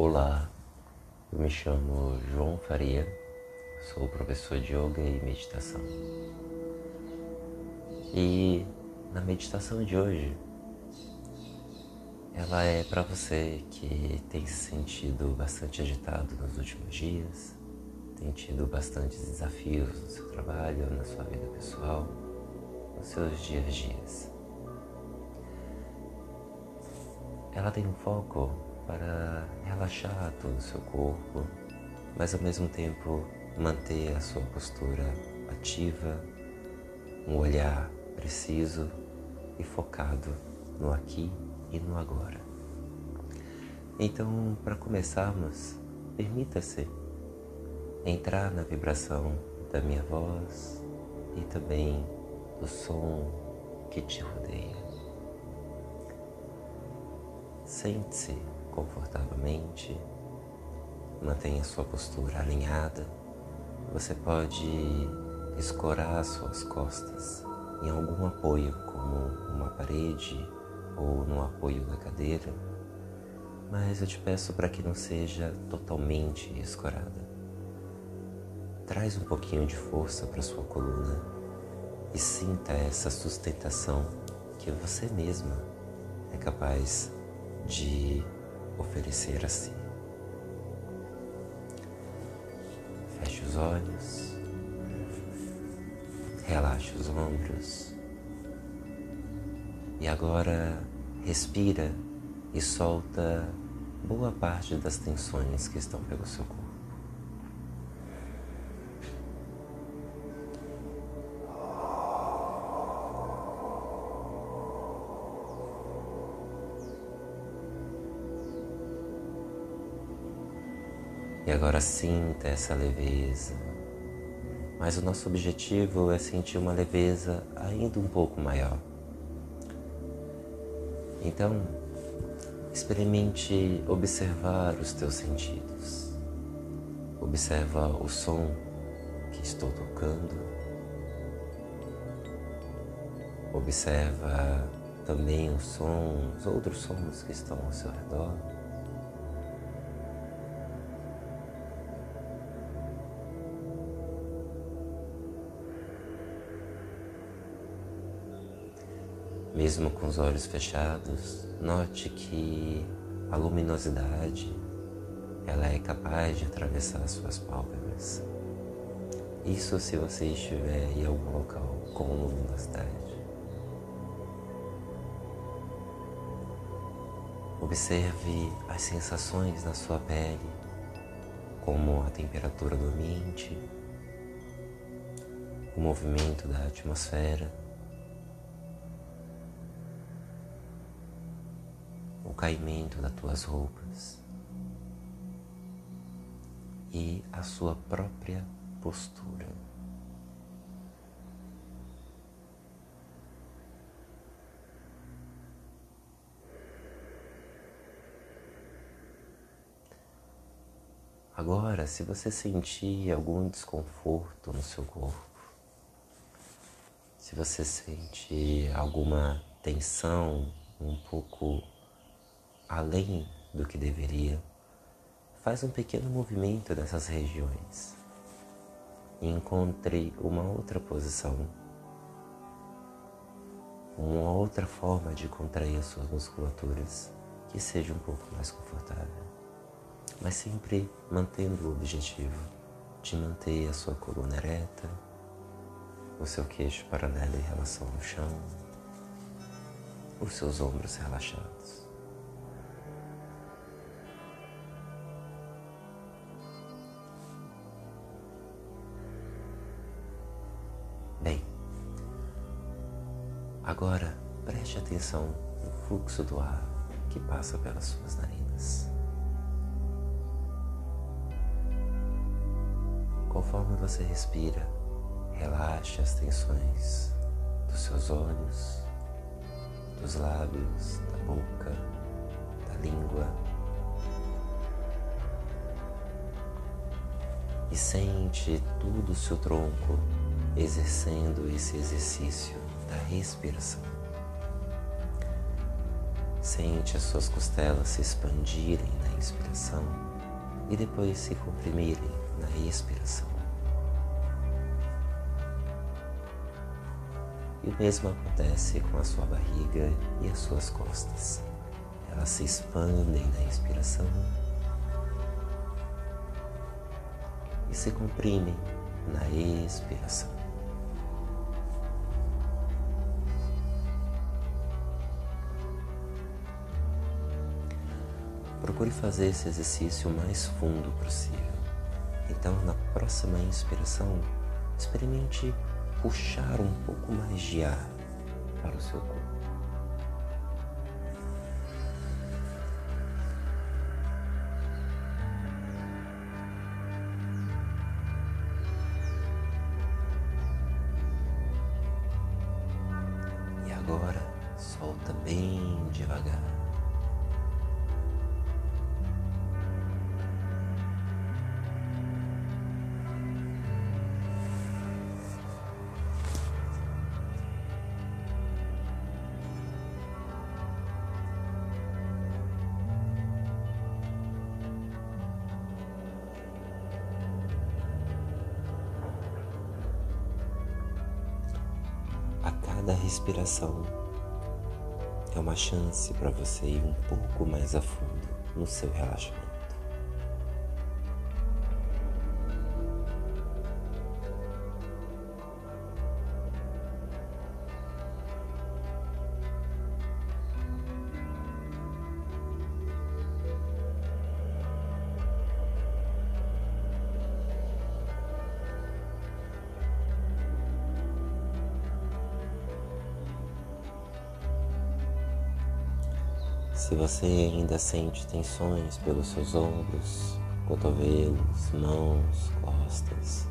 Olá, eu me chamo João Faria, sou professor de yoga e meditação. E na meditação de hoje, ela é para você que tem se sentido bastante agitado nos últimos dias, tem tido bastantes desafios no seu trabalho, na sua vida pessoal, nos seus dias a dias. Ela tem um foco para relaxar todo o seu corpo, mas ao mesmo tempo manter a sua postura ativa, um olhar preciso e focado no aqui e no agora. Então, para começarmos, permita-se entrar na vibração da minha voz e também do som que te rodeia. Sente-se confortavelmente, mantenha sua postura alinhada. Você pode escorar suas costas em algum apoio, como uma parede ou no apoio da cadeira, mas eu te peço para que não seja totalmente escorada. Traz um pouquinho de força para sua coluna e sinta essa sustentação que você mesma é capaz de oferecer a si. Feche os olhos, relaxe os ombros e agora respira e solta boa parte das tensões que estão pelo seu corpo. Agora sinta essa leveza. Mas o nosso objetivo é sentir uma leveza ainda um pouco maior. Então, experimente observar os teus sentidos. Observa o som que estou tocando. Observa também os sons, outros sons que estão ao seu redor. Mesmo com os olhos fechados, note que a luminosidade ela é capaz de atravessar as suas pálpebras. Isso se você estiver em algum local com luminosidade. Observe as sensações na sua pele, como a temperatura do ambiente, o movimento da atmosfera. Caimento das tuas roupas e a sua própria postura. Agora, se você sentir algum desconforto no seu corpo, se você sente alguma tensão um pouco além do que deveria, faz um pequeno movimento nessas regiões encontre uma outra posição, uma outra forma de contrair as suas musculaturas que seja um pouco mais confortável, mas sempre mantendo o objetivo de manter a sua coluna ereta, o seu queixo paralelo em relação ao chão, os seus ombros relaxados. Agora preste atenção no fluxo do ar que passa pelas suas narinas. Conforme você respira, relaxe as tensões dos seus olhos, dos lábios, da boca, da língua. E sente todo o seu tronco exercendo esse exercício da respiração. Sente as suas costelas se expandirem na inspiração e depois se comprimirem na expiração. E o mesmo acontece com a sua barriga e as suas costas. Elas se expandem na inspiração e se comprimem na expiração. Procure fazer esse exercício o mais fundo possível. Então, na próxima inspiração, experimente puxar um pouco mais de ar para o seu corpo. E agora solta bem devagar. Cada respiração é uma chance para você ir um pouco mais a fundo no seu relaxamento. Se você ainda sente tensões pelos seus ombros, cotovelos, mãos, costas,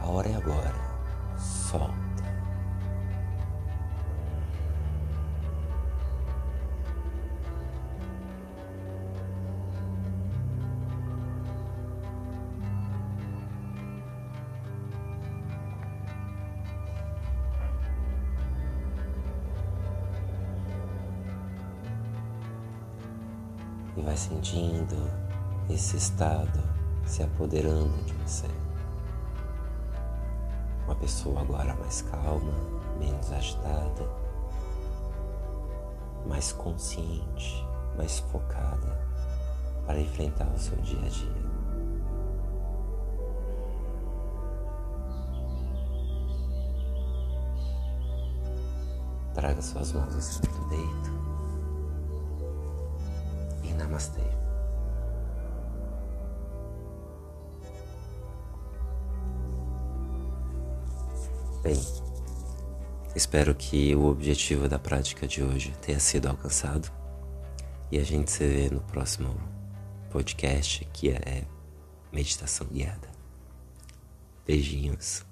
a hora é agora. Solta. E vai sentindo esse estado se apoderando de você. Uma pessoa agora mais calma, menos agitada, mais consciente, mais focada para enfrentar o seu dia a dia. Traga suas mãos acima do peito Namastê. Bem, espero que o objetivo da prática de hoje tenha sido alcançado e a gente se vê no próximo podcast que é meditação guiada. Beijinhos.